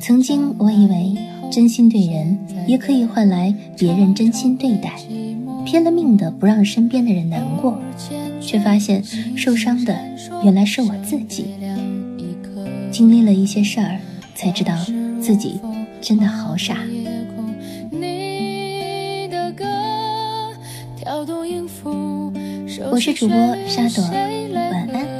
曾经我以为真心对人也可以换来别人真心对待，拼了命的不让身边的人难过，却发现受伤的原来是我自己。经历了一些事儿，才知道自己真的好傻。我是主播沙朵，晚安。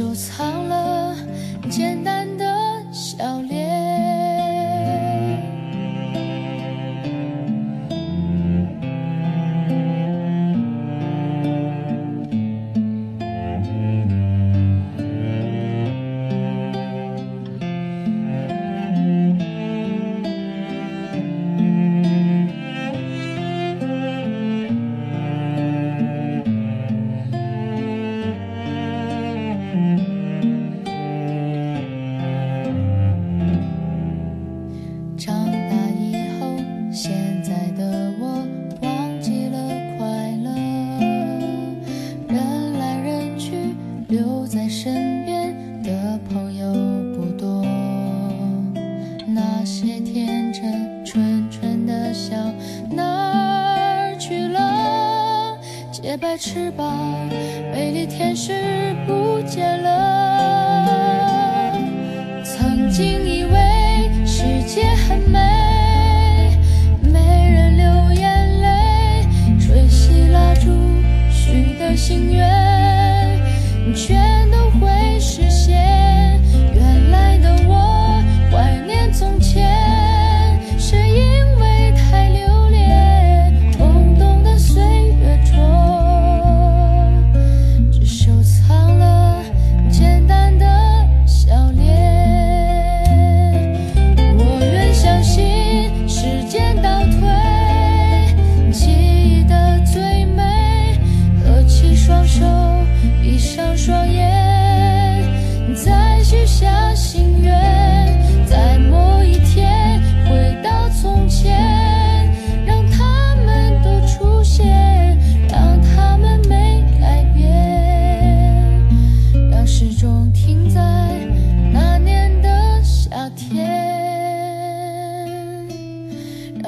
收藏了简单的朋友不多。那些天真纯纯的笑哪儿去了？洁白翅膀，美丽天使不见了。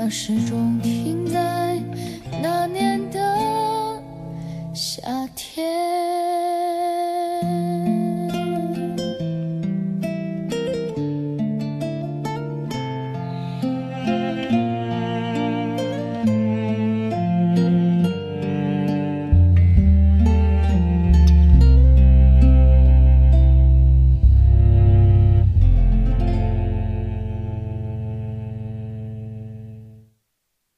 他始终停在那年的夏天。